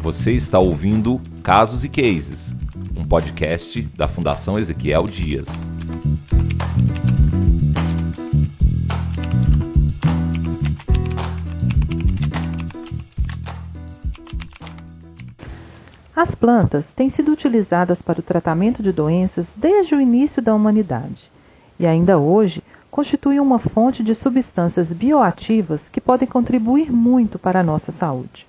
Você está ouvindo Casos e Cases, um podcast da Fundação Ezequiel Dias. As plantas têm sido utilizadas para o tratamento de doenças desde o início da humanidade e ainda hoje constituem uma fonte de substâncias bioativas que podem contribuir muito para a nossa saúde.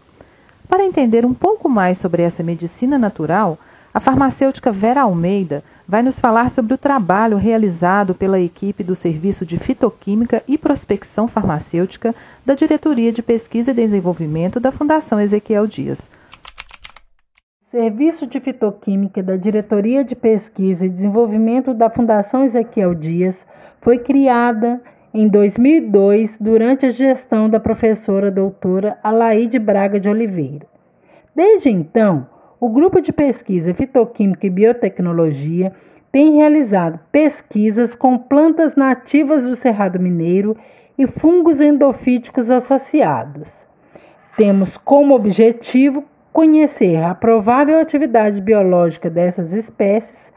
Para entender um pouco mais sobre essa medicina natural, a farmacêutica Vera Almeida vai nos falar sobre o trabalho realizado pela equipe do Serviço de Fitoquímica e Prospecção Farmacêutica da Diretoria de Pesquisa e Desenvolvimento da Fundação Ezequiel Dias. Serviço de Fitoquímica da Diretoria de Pesquisa e Desenvolvimento da Fundação Ezequiel Dias foi criada em 2002 durante a gestão da professora doutora Alaide Braga de Oliveira. Desde então, o Grupo de Pesquisa Fitoquímica e Biotecnologia tem realizado pesquisas com plantas nativas do Cerrado Mineiro e fungos endofíticos associados. Temos como objetivo conhecer a provável atividade biológica dessas espécies,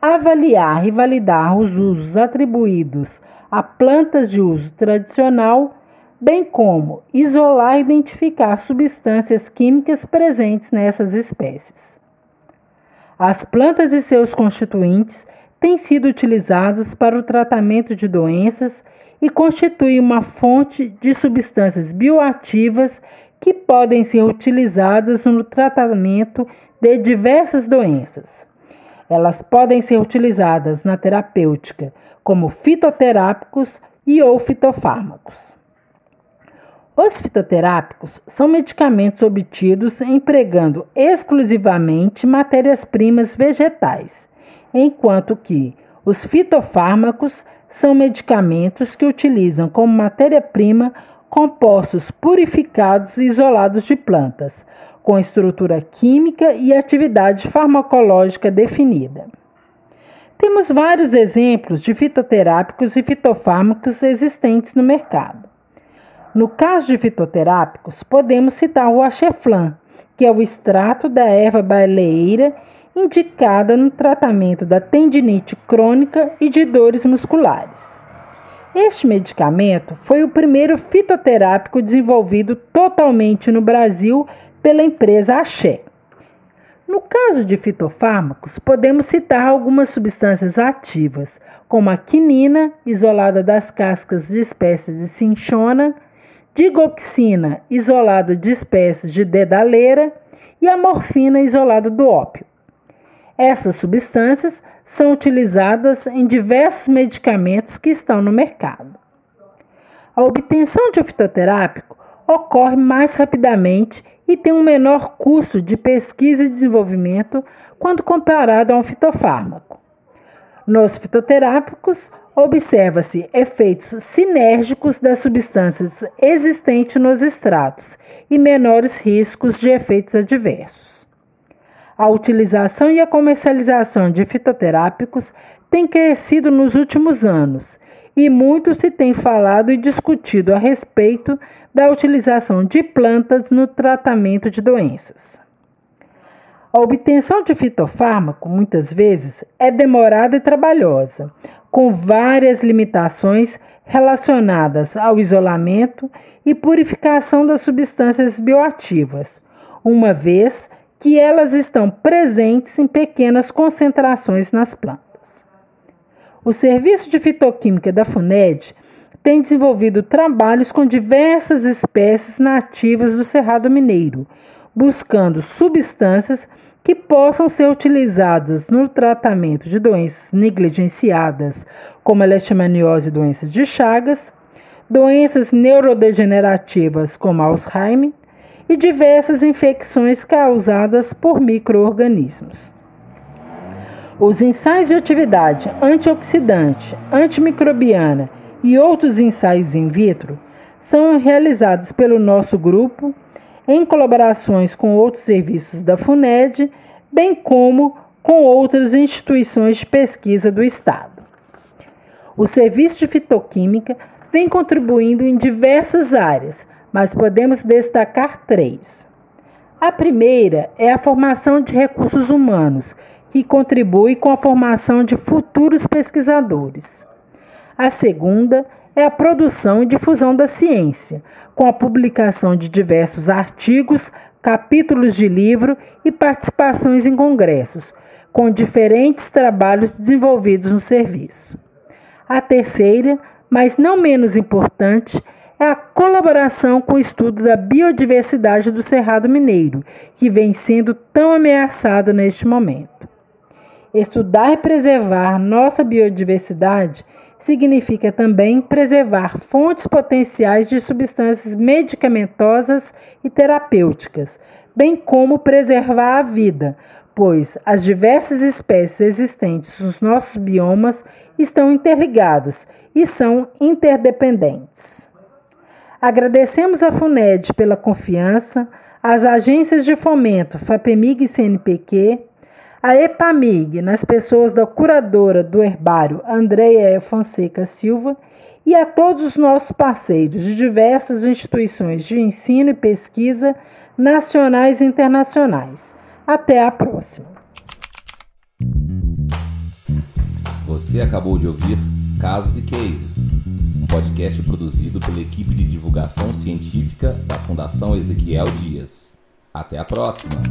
avaliar e validar os usos atribuídos a plantas de uso tradicional, bem como isolar e identificar substâncias químicas presentes nessas espécies. As plantas e seus constituintes têm sido utilizadas para o tratamento de doenças e constituem uma fonte de substâncias bioativas que podem ser utilizadas no tratamento de diversas doenças. Elas podem ser utilizadas na terapêutica como fitoterápicos e ou fitofármacos. Os fitoterápicos são medicamentos obtidos empregando exclusivamente matérias-primas vegetais, enquanto que os fitofármacos são medicamentos que utilizam como matéria-prima compostos purificados e isolados de plantas, com estrutura química e atividade farmacológica definida. Temos vários exemplos de fitoterápicos e fitofármacos existentes no mercado. No caso de fitoterápicos, podemos citar o axeflan, que é o extrato da erva baleeira indicada no tratamento da tendinite crônica e de dores musculares. Este medicamento foi o primeiro fitoterápico desenvolvido totalmente no Brasil pela empresa Axé. No caso de fitofármacos, podemos citar algumas substâncias ativas, como a quinina, isolada das cascas de espécies de cinchona, digoxina, isolada de espécies de dedaleira, e a morfina, isolada do ópio. Essas substâncias são utilizadas em diversos medicamentos que estão no mercado. A obtenção de um fitoterápico ocorre mais rapidamente e tem um menor custo de pesquisa e desenvolvimento quando comparado a um fitofármaco. Nos fitoterápicos, observa-se efeitos sinérgicos das substâncias existentes nos extratos e menores riscos de efeitos adversos. A utilização e a comercialização de fitoterápicos tem crescido nos últimos anos e muito se tem falado e discutido a respeito da utilização de plantas no tratamento de doenças. A obtenção de fitofármaco, muitas vezes, é demorada e trabalhosa, com várias limitações relacionadas ao isolamento e purificação das substâncias bioativas, uma vez que elas estão presentes em pequenas concentrações nas plantas. O Serviço de Fitoquímica da FUNED tem desenvolvido trabalhos com diversas espécies nativas do Cerrado Mineiro, buscando substâncias que possam ser utilizadas no tratamento de doenças negligenciadas, como a leishmaniose e doenças de Chagas, doenças neurodegenerativas como Alzheimer e diversas infecções causadas por microorganismos. Os ensaios de atividade antioxidante, antimicrobiana e outros ensaios in vitro são realizados pelo nosso grupo em colaborações com outros serviços da FUNED, bem como com outras instituições de pesquisa do Estado. O Serviço de Fitoquímica vem contribuindo em diversas áreas, mas podemos destacar três: A primeira é a formação de recursos humanos, que contribui com a formação de futuros pesquisadores. A segunda é a produção e difusão da ciência, com a publicação de diversos artigos, capítulos de livro e participações em congressos, com diferentes trabalhos desenvolvidos no serviço. A terceira, mas não menos importante, é a colaboração com o estudo da biodiversidade do Cerrado Mineiro, que vem sendo tão ameaçado neste momento. Estudar e preservar nossa biodiversidade significa também preservar fontes potenciais de substâncias medicamentosas e terapêuticas, bem como preservar a vida, pois as diversas espécies existentes nos nossos biomas estão interligadas e são interdependentes. Agradecemos à FUNED pela confiança, às agências de fomento FAPEMIG e CNPq, a EPAMIG, nas pessoas da curadora do herbário Andréia Fonseca Silva, e a todos os nossos parceiros de diversas instituições de ensino e pesquisa nacionais e internacionais. Até a próxima. Você acabou de ouvir Casos e Cases, um podcast produzido pela equipe de divulgação científica da Fundação Ezequiel Dias. Até a próxima!